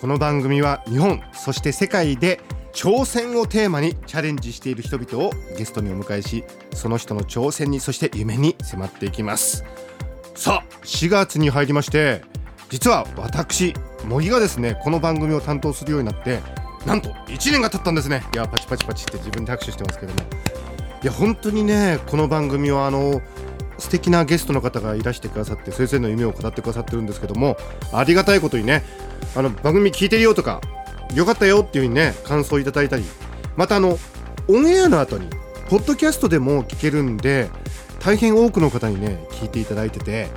この番組は日本そして世界で挑戦をテーマにチャレンジしている人々をゲストにお迎えしその人の挑戦にそして夢に迫っていきます。さあ4月に入りまして実は私茂木がですねこの番組を担当するようになってなんと1年が経ったんですね。いやパチパチパチって自分で拍手してますけども。いや本当にねこの番組はあの素敵なゲストの方がいらしてくださって先生の夢を語ってくださってるんですけどもありがたいことにねあの番組聞いてるよとかよかったよっていう風にね感想いただいたりまたあのオンエアの後にポッドキャストでも聞けるんで大変多くの方にね聞いていただいてて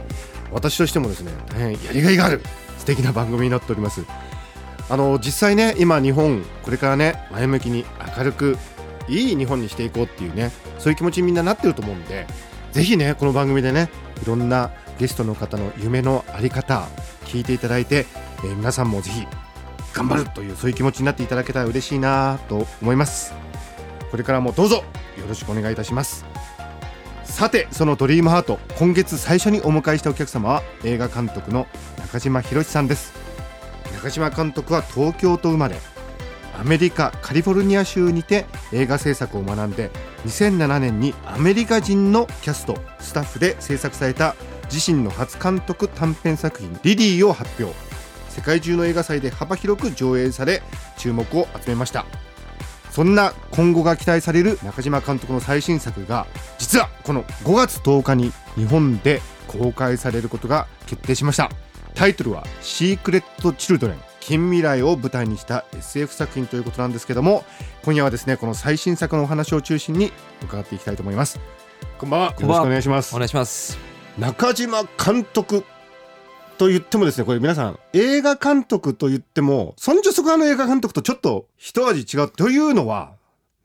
私としてもですね大変やりがいがある素敵な番組になっております。あの実際ね今日本これからね前向きに明るくいい日本にしていこうっていうねそういう気持ちにみんななってると思うんでぜひねこの番組でねいろんなゲストの方の夢のあり方聞いていただいて、えー皆さんもぜひ頑張るというそういう気持ちになっていただけたら嬉しいなと思います。これからもどうぞよろしくお願いいたします。さてそのドリームハート今月最初にお迎えしたお客様は映画監督の中島博さんです。中島監督は東京と生まれ。アメリカカリフォルニア州にて映画制作を学んで2007年にアメリカ人のキャストスタッフで制作された自身の初監督短編作品「リリー」を発表。世界中の映画祭で幅広く上映され注目を集めました。そんな今後が期待される中島監督の最新作が実はこの5月10日に日本で公開されることが決定しました。タイトルは「シークレット・チルドレン近未来」を舞台にした SF 作品ということなんですけども今夜はですねこの最新作のお話を中心に伺っていきたいと思います。こんばんは。よろしくお願いします。お願いします。中島監督と言ってもですねこれ皆さん映画監督と言ってもそんじょそこらの映画監督とちょっと一味違うというのは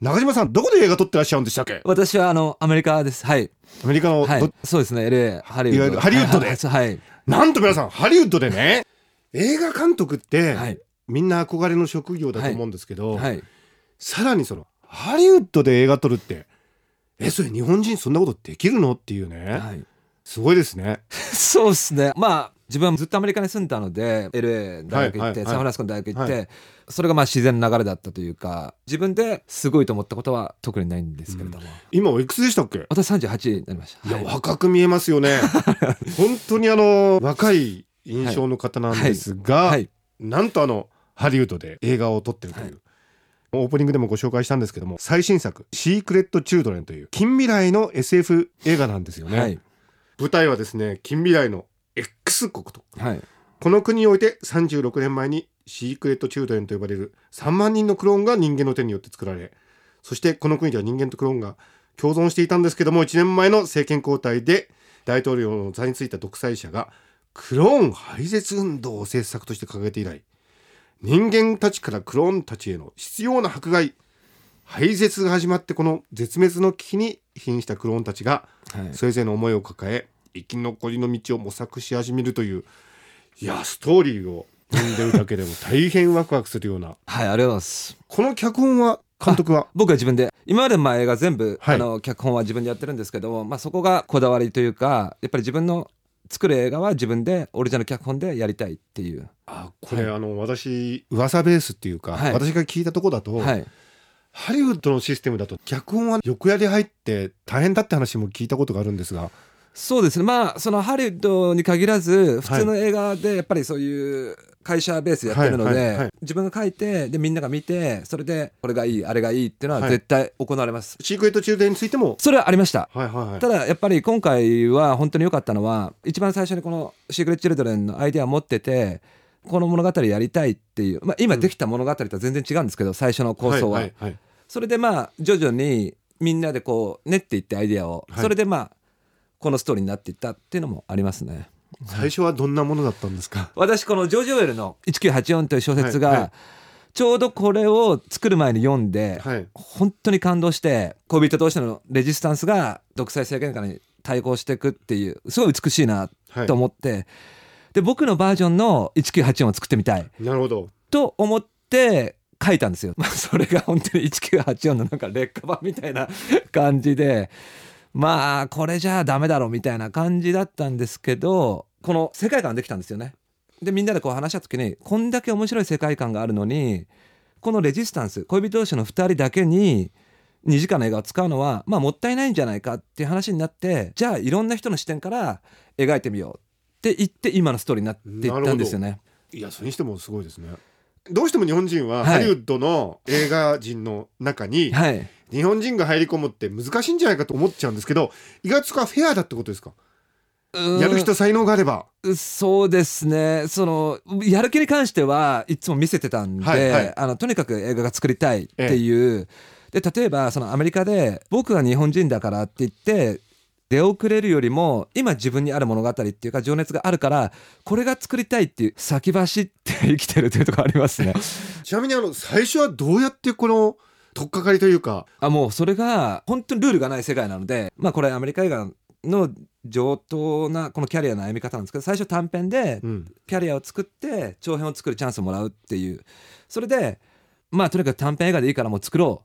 中島さんどこで映画撮ってらっしゃるんでしたっけ？私はあのアメリカです。はい。アメリカの、はい。どそうですね。LA ハリウッド。ハリウッドで。はい。はい。なんと皆さんハリウッドでね映画監督って、はい。みんな憧れの職業だと思うんですけど、はい。さらにそのハリウッドで映画撮るってえそれ日本人そんなことできるのっていうね、はい。すごいですね。そうですね。まあ自分はずっとアメリカに住んでたので LA 大学行って、はいはいはい。サンフランシスコの大学行って、はそれがまあ自然な流れだったというか自分ですごいと思ったことは特にないんですけれども、今おいくつでしたっけ？私38になりました。いや、はい。若く見えますよね。本当にあの、若い印象の方なんですが、はい。なんとあの、ハリウッドで映画を撮ってるという。はい。オープニングでもご紹介したんですけども最新作「シークレット・チルドレン」という近未来の SF 映画なんですよね、はい。舞台はですね近未来の X 国と。はい。この国において36年前にシークレット・チルドレンと呼ばれる3万人のクローンが人間の手によって作られそしてこの国では人間とクローンが共存していたんですけども1年前の政権交代で大統領の座についた独裁者がクローン廃絶運動を政策として掲げて以来人間たちからクローンたちへの必要な迫害。廃絶が始まってこの絶滅の危機に瀕したクローンたちがはい。それぞれの思いを抱え生き残りの道を模索し始めるといういやストーリーを読んでるだけでも大変ワクワクするような。はいありがとうございます。この脚本は監督は？僕は自分で今までのまあ映画全部、はい。あの脚本は自分でやってるんですけども、まあ、そこがこだわりというかやっぱり自分の作る映画は自分でオリジナル脚本でやりたいっていう、あこれ、あの私噂ベースっていうか、はい。私が聞いたとこだと、はい、ハリウッドのシステムだと脚本は横やり入って大変だって話も聞いたことがあるんですがそうですね。まあそのハリウッドに限らず普通の映画でやっぱりそういう会社ベースでやってるので、自分が書いてでみんなが見てそれでこれがいいあれがいいっていうのははい。絶対行われます、シークレット・チルドレンについても？それはありました。はいはいはい。ただやっぱり今回は本当に良かったのは一番最初にこの「シークレット・チルドレン」のアイデアを持っててこの物語やりたいっていう、まあ、今できた物語とは全然違うんですけど最初の構想は。それでまあ徐々にみんなでこう練っていってアイデアを、はい。それでまあこのストーリーになっていったっていうのもありますね。最初はどんなものだったんですか？私このジョージ・オウェルの「1984」という小説が、はい。はいちょうどこれを作る前に読んで、はい。本当に感動して恋人同士のレジスタンスが独裁政権下に対抗していくっていうすごい美しいなはいと思って、で僕のバージョンの1984を作ってみたい。なるほど。と思って書いたんですよ。ま あそれが本当に1984のなんか劣化版みたいな感じでまあこれじゃあダメだろみたいな感じだったんですけどこの世界観できたんですよね。でみんなでこう話した時にこんだけ面白い世界観があるのにこのレジスタンス恋人同士の2人だけに2時間の映画を使うのはまあもったいないんじゃないかっていう話になってじゃあいろんな人の視点から描いてみようって言って今のストーリーになっていったんですよね。いやそれにしてもすごいですねどうしても日本人ははいハリウッドの映画人の中にはい日本人が入り込むって難しいんじゃないかと思っちゃうんですけど意外とそこはフェアだってことですか？やる人才能があれば。そうですね。そのやる気に関してはいつも見せてたんで、はいはい。あのとにかく映画が作りたいっていう、で例えばそのアメリカで僕は日本人だからって言って出遅れるよりも今自分にある物語っていうか情熱があるからこれが作りたいっていう先走って生きてるというところありますね。ちなみにあの最初はどうやってこの取っかかりというか。あもうそれが本当にルールがない世界なのでまあこれアメリカ映画の上等なこのキャリアの歩み方なんですけど最初短編でうん。キャリアを作って長編を作るチャンスをもらうっていう。それでまあとにかく短編映画でいいからもう作ろ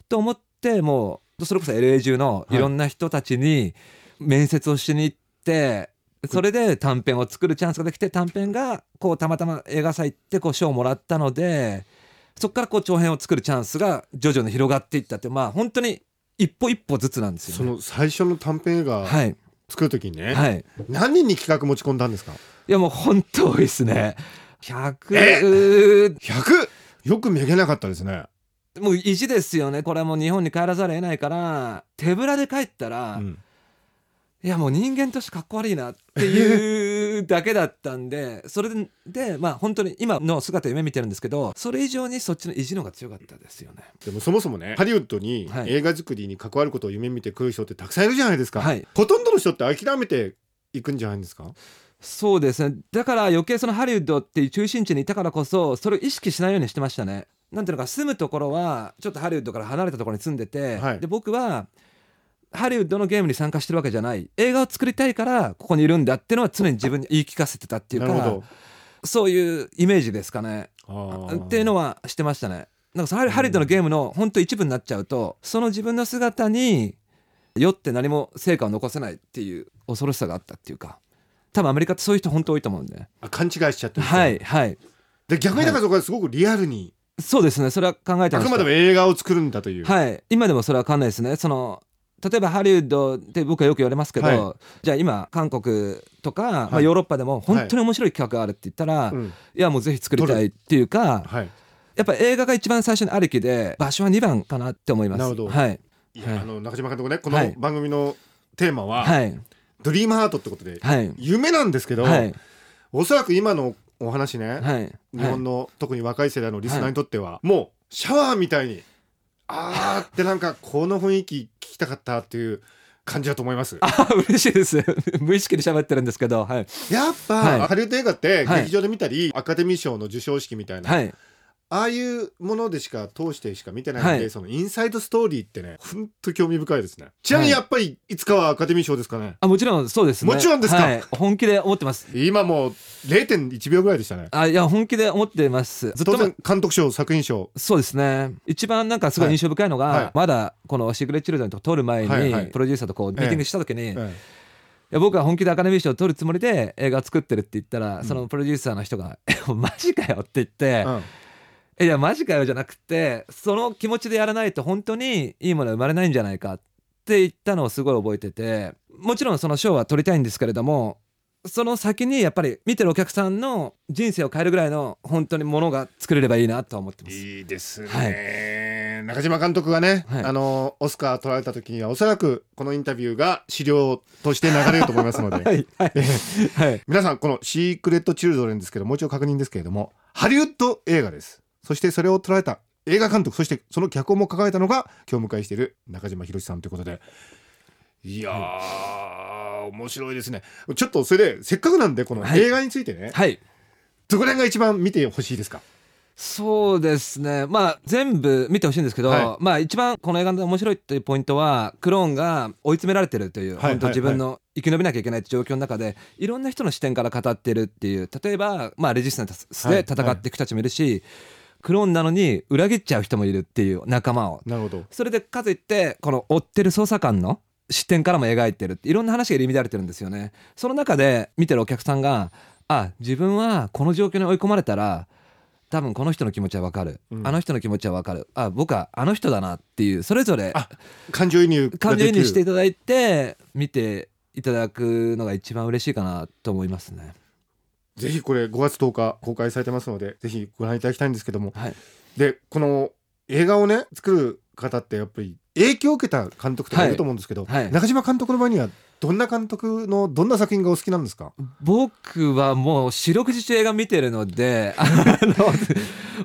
うと思ってもうそれこそ LA 中のい。ろんな人たちに面接をしに行って、それで短編を作るチャンスができて短編がこうたまたま映画祭行ってこう賞をもらったのでそこからこう長編を作るチャンスが徐々に広がっていったってまあ本当に一歩一歩ずつなんですよ、そね。の最初の短編映画はい。作る時にね、はい。何人に企画持ち込んだんですか？いやもう本当多いですね。100え？100! よくめげなかったですね、もう意地ですよね。これはもう日本に帰らざるを得ないから手ぶらで帰ったら、うん。いやもう人間としてかっこ悪いなっていうだけだったんでそれでまあ本当に今の姿夢見てるんですけどそれ以上にそっちの意地の方が強かったですよね。でもそもそもねハリウッドにはい。映画作りに関わることを夢見てくる人ってたくさんいるじゃないですか、はい。ほとんどの人って諦めていくんじゃないんですか？そうですね。だから余計そのハリウッドっていう中心地にいたからこそそれを意識しないようにしてましたね。なんていうのか住むところはちょっとハリウッドから離れたところに住んでて、はい。で僕はハリウッドのゲームに参加してるわけじゃない。映画を作りたいからここにいるんだっていうのは常に自分に言い聞かせてたっていうかそういうイメージですかね。っていうのはしてましたね。なんかそのハリウッドのゲームの本当一部になっちゃうとその自分の姿によって何も成果を残せないっていう恐ろしさがあったっていうか多分アメリカってそういう人本当多いと思うんで。あ勘違いしちゃってる人はいはい。で逆にだからそこはすごくリアルに、そうですね。それは考えてあくました。までも映画を作るんだという、はい。今でもそれは分かんないですね。その例えばハリウッドって僕はよく言われますけど、はじゃあ今韓国とか、まあ、はいヨーロッパでも本当に面白い企画があるって言ったら、い、うん。やもうぜひ作りたいっていうかはい。やっぱ映画が一番最初にありきで場所は2番かなって思います。なるほど。はい。いや、はい。あの中島監督ねこのはい。番組のテーマは、はい。ドリームハートってことで、はい。夢なんですけど、はい。おそらく今のお話ね、はい。日本の、特に若い世代のリスナーにとっては、もうシャワーみたいにあーってなんかこの雰囲気聞きたかったっていう感じだと思います。あ嬉しいです。無意識で喋ってるんですけどはい。やっぱ、はい。ハリウッド映画ってはい。劇場で見たり、アカデミー賞の授賞式みたいな、はいああいうものでしか通してしか見てないんで、はい。そのインサイドストーリーってねほんと興味深いですね。ちなみにやっぱりいつかはアカデミー賞ですかね。あもちろんそうですね。もちろんですか？はい、本気で思ってます。今もう0.1秒ぐらいでしたね。あいや本気で思ってます。ずっと監督賞作品賞。そうですね。一番なんかすごい印象深いのが、はい。はいまだこの「シークレット・チルドレン」とか撮る前に、はいはい。プロデューサーとこうミーティングした時に、いえ。や僕は本気でアカデミー賞を取るつもりで映画を作ってるって言ったら、うん。そのプロデューサーの人が「えマジかよ」って言ってえうん「いやマジかよ」じゃなくてその気持ちでやらないと本当にいいものは生まれないんじゃないかって言ったのをすごい覚えててもちろんその賞は取りたいんですけれどもその先にやっぱり見てるお客さんの人生を変えるぐらいの本当にものが作れればいいなとは思ってます。いいですね、は中島監督がね、はい。あのオスカー取られた時にはおそらくこのインタビューが資料として流れると思いますので、はい。はい。は い皆さんこの「シークレット・チルドレン」ですけどもう一度確認ですけれどもハリウッド映画ですそしてそれを捉えた映画監督そしてその脚本も抱えたのが今日お迎えしている中島博さんということで。いやー面白いですね。ちょっとそれでせっかくなんでこのはい。映画についてね、はい。どこら辺が一番見てほしいですか？そうですね。まあ全部見てほしいんですけど、はまあ一番この映画で面白いというポイントはクローンが追い詰められてるという、はい本当自分の生き延びなきゃいけない状況の中でいろんな人の視点から語ってるっていう。例えば、まあ、レジスタンスで戦っていく人たちもいるし、クローンなのに裏切っちゃう人もいるっていう仲間を。なるほど。それでかといってこの追ってる捜査官の視点からも描いてるっていろんな話が入り乱れてるんですよね。その中で見てるお客さんがあ自分はこの状況に追い込まれたら多分この人の気持ちはわかる、うん。あの人の気持ちはわかる。あ僕はあの人だなっていうそれぞれあ感情移入が感情移入していただいて見ていただくのが一番嬉しいかなと思いますねぜひこれ5月10日公開されてますのでぜひご覧いただきたいんですけども。はい。でこの映画をね作る方ってやっぱり影響を受けた監督とかいると思うんですけど、はい。はい中島監督の場合にはどんな監督のどんな作品がお好きなんですか？僕はもう四六時中映画見てるので あの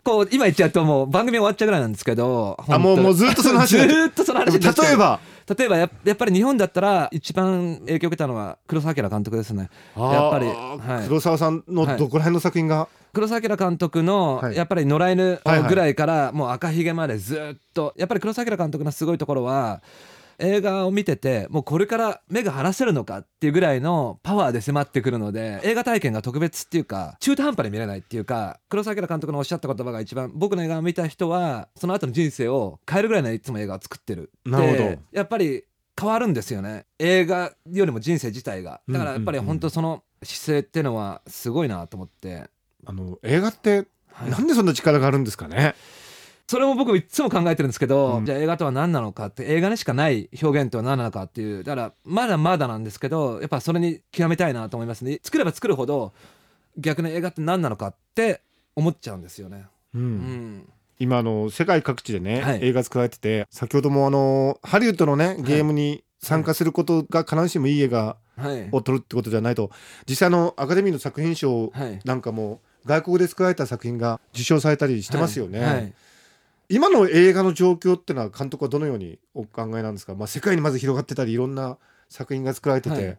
こう今言っちゃうともう番組終わっちゃうぐらいなんですけどあもうもうずっとその話 ずーっとその話例えば例えばややっぱり日本だったら一番影響を受けたのは黒澤明監督ですね。やっぱりはい。黒沢さんのはい。どこら辺の作品が、黒澤明監督のはい。やっぱり野良犬はいはい。ぐらいからもう赤ひげまでずっとやっぱり黒澤明監督のすごいところは映画を見ててもうこれから目が離せるのかっていうぐらいのパワーで迫ってくるので映画体験が特別っていうか中途半端に見れないっていうか黒澤明監督のおっしゃった言葉が一番僕の映画を見た人はその後の人生を変えるぐらいのいつも映画を作ってる。なるほど。でやっぱり変わるんですよね。映画よりも人生自体が。だからやっぱり本当その姿勢っていうのはすごいなと思って。あの映画ってはい。なんでそんな力があるんですかね、それも僕いつも考えてるんですけど、うん。じゃあ映画とは何なのかって映画にしかない表現とは何なのかっていうだからまだまだなんですけどやっぱそれに極めたいなと思いますね。作れば作るほど逆に映画って何なのかって思っちゃうんですよね。うん。うん、今あの世界各地でね、はい。映画作られてて先ほどもあのハリウッドのねゲームに参加することが必ずしもいい映画はい、を撮るってことじゃないと実際あのアカデミーの作品賞はい、なんかも外国で作られた作品が受賞されたりしてますよね、はい。はい今の映画の状況ってのは監督はどのようにお考えなんですか、まあ、世界にまず広がってたりいろんな作品が作られてて、はい。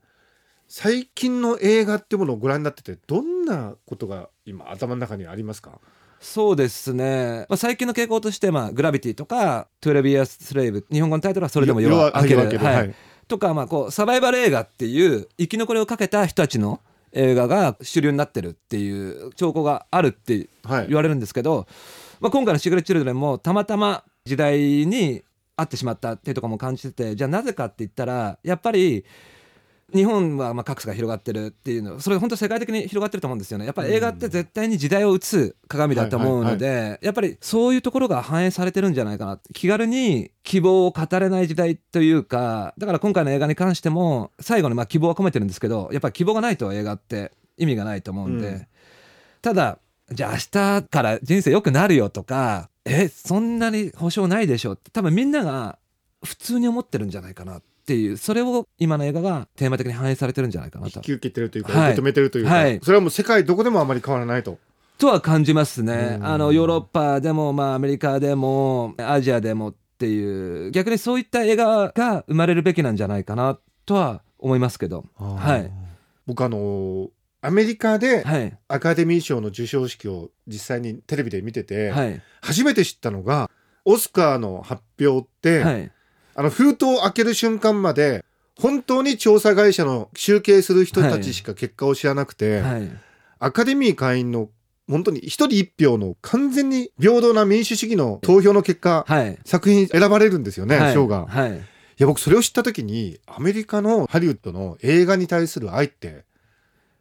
最近の映画っていうものをご覧になっててどんなことが今頭の中にありますか？そうですね、まあ、最近の傾向として、まあ、グラビティとか「12 Years Slave」日本語のタイトルはそれでも夜は明ける。夜はい。はい。とか、まあ、こうサバイバル映画っていう生き残りをかけた人たちの映画が主流になってるっていう兆候があるってはい。言われるんですけど、まあ、今回の「シークレット・チルドレン」もたまたま時代に合ってしまったっていうところも感じててじゃあなぜかって言ったらやっぱり日本はまあ格差が広がってるっていうのそれ本当世界的に広がってると思うんですよね。やっぱり映画って絶対に時代を映す鏡だと思うので、やっぱりそういうところが反映されてるんじゃないかな気軽に希望を語れない時代というかだから今回の映画に関しても最後にまあ希望は込めてるんですけどやっぱり希望がないと映画って意味がないと思うんで、うん。ただじゃあ明日から人生良くなるよとかえそんなに保証ないでしょって多分みんなが普通に思ってるんじゃないかなっていうそれを今の映画がテーマ的に反映されてるんじゃないかなと。引き受けてるというか、はい。受け止めてるというか、はい。それはもう世界どこでもあまり変わらないと。とは感じますね。うん。あのヨーロッパでも、まあ、アメリカでもアジアでもっていう逆にそういった映画が生まれるべきなんじゃないかなとは思いますけど。はい。僕あのアメリカではい。アカデミー賞の授賞式を実際にテレビで見てて、はい。初めて知ったのがオスカーの発表って、はい。あの封筒を開ける瞬間まで本当に調査会社の集計する人たちしか結果を知らなくて、はい。アカデミー会員の本当に一人一票の完全に平等な民主主義の投票の結果、はい。作品選ばれるんですよね、はい。賞が。はい。いや僕それを知った時にアメリカのハリウッドの映画に対する愛って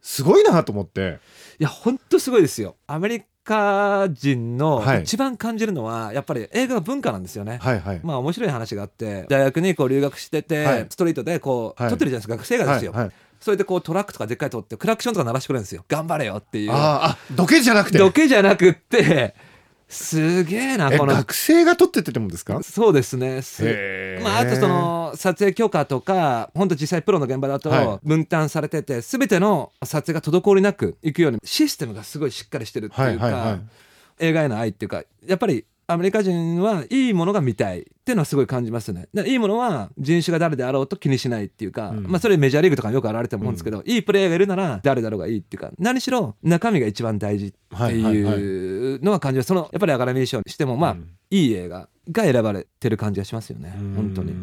すごいなと思って。いや本当すごいですよ。アメリカ人のはい。一番感じるのはやっぱり映画が文化なんですよね、はいはい、まあ面白い話があって大学にこう留学してて、はい。ストリートでこう、はい。撮ってるじゃないですか学生映画ですよ、はいはい。それでこうトラックとかでっかい撮ってクラクションとか鳴らしてくれるんですよ。頑張れよっていう。あーあ土下じゃなくて。どけじゃなくってすげえなえこの。学生が撮ってってもんですか？そうですね。まあ、あとその撮影許可とか本当実際プロの現場だはい。と分担されてて全ての撮影が滞りなくいくようにシステムがすごいしっかりしてるっていうか、はいはいはい。映画への愛っていうかやっぱりアメリカ人はいいものが見たいっていうのはすごい感じますね。いいものは人種が誰であろうと気にしないっていうか、うん。まあそれメジャーリーグとかによくあられてると思うんですけど、いいプレーヤーがいるなら誰だろうがいいっていうか何しろ中身が一番大事ってはいうのは感じます。そのやっぱりアカデミー賞にしてもまあ、うんいい。映画が選ばれてる感じがしますよね。本当に。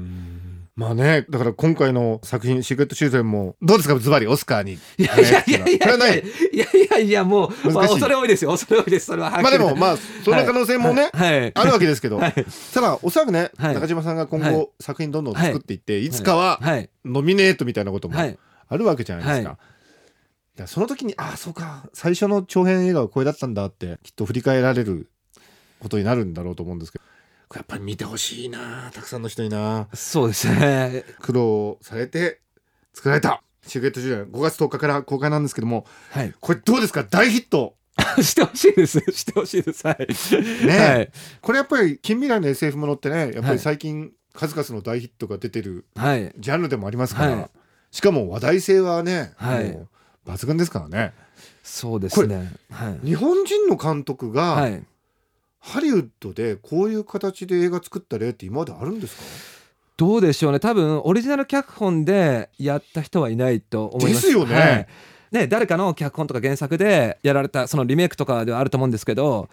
まあねだから今回の作品「シークレット・チューズン」もどうですか？ズバリオスカーに。いやいやいやいやいやい。やいやもう、まあ、恐れ多いですよ。恐れ多いです。それはまあでもまあその可能性もね、あるわけですけど、はい。ただおそらくね、はい。中島さんが今後、はい。作品どんどん作っていって、い、つかははい。ノミネートみたいなこともはい。あるわけじゃないですか。からその時にああそうか。最初の長編映画はこれだったんだってきっと振り返られることになるんだろうと思うんですけどやっぱり見てほしいな。たくさんの人にな。そうですね。苦労されて作られた「シークレット・ジュニア」5月10日から公開なんですけどもはい。これどうですか？大ヒット。してほしいです。してほしいです。はい。ねはい。これやっぱり近未来の SF ものってねやっぱはい。り最近数々の大ヒットが出てるはい。ジャンルでもありますから、はい。しかも話題性はね、はい。抜群ですからね。そうですね。はい。日本人の監督が、はいハリウッドでこういう形で映画作った例って今まであるんですか？どうでしょうね。多分オリジナル脚本でやった人はいないと思います。ですよね。はい。ね誰かの脚本とか原作でやられたそのリメイクとかではあると思うんですけど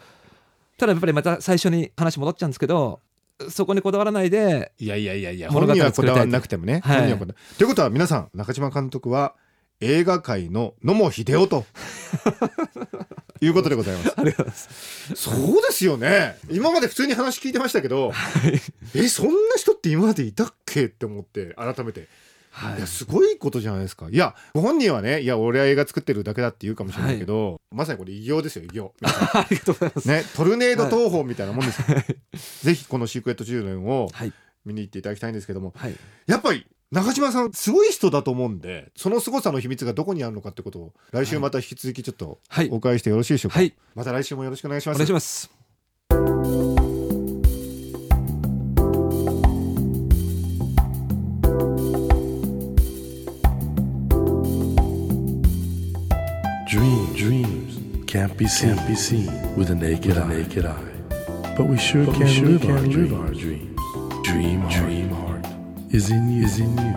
ただやっぱりまた最初に話戻っちゃうんですけどそこにこだわらないでいやいやいやいや物語本人はこだわらなくてもね、はい。本人はこだということは皆さん中島監督は映画界の野茂英雄ということでございます。ありがとうございます。そうですよね。今まで普通に話聞いてましたけどえそんな人って今までいたっけって思って改めて。はい。いやすごいことじゃないですか。いやご本人はねいや俺は映画作ってるだけだって言うかもしれないけど、まさにこれ偉業ですよ偉業 ありがとうございます。ねトルネード東宝みたいなもんですよ、ぜひこのシークレット10年をはい。見に行っていただきたいんですけども。はい。やっぱり中島さんすごい人だと思うんでその凄さの秘密がどこにあるのかってことを来週また引き続きちょっとはいお伺いしてよろしいでしょうか、はいまた来週もよろしくお願いしおます願いします Dream, dreams can't be seen, can't be seen with a naked, eye. naked eye. But we sure But can, we sure live, can our live our dreams. Dream, dream is in you, is in you,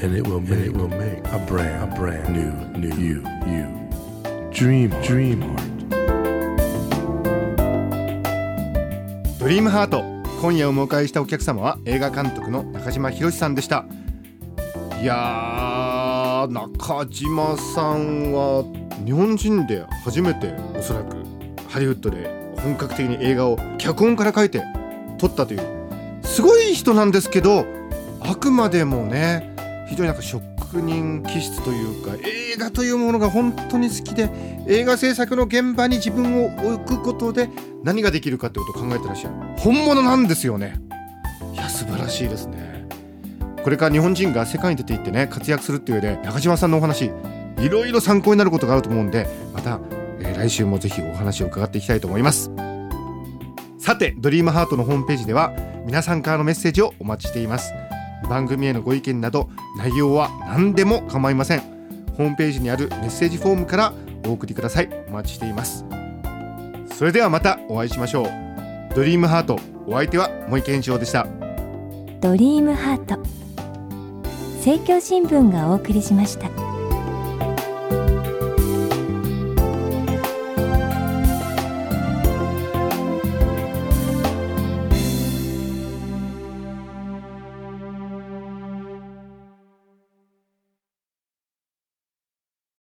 and it will, make, it will make a brand, a brand new, new you, you. Dream, dream heart. ドリームハート今夜お迎えしたお客様は映画監督の中島博さんでした。いやー中島さんは日本人で初めておそらくハリウッドで本格的に映画を脚本から書いて撮ったというすごい人なんですけどあくまでもね非常になんか職人気質というか映画というものが本当に好きで映画制作の現場に自分を置くことで何ができるかってことを考えてらっしゃる。本物なんですよね。いや素晴らしいですね。これから日本人が世界に出ていってね活躍するっていう上で中島さんのお話いろいろ参考になることがあると思うんでまた、えー来週もぜひお話を伺っていきたいと思います。さてドリームハートのホームページでは皆さんからのメッセージをお待ちしています。番組へのご意見など内容は何でも構いません。ホームページにあるメッセージフォームからお送りください。お待ちしています。それではまたお会いしましょう。ドリームハートお相手は萌健一郎でした。ドリームハート政教新聞がお送りしました。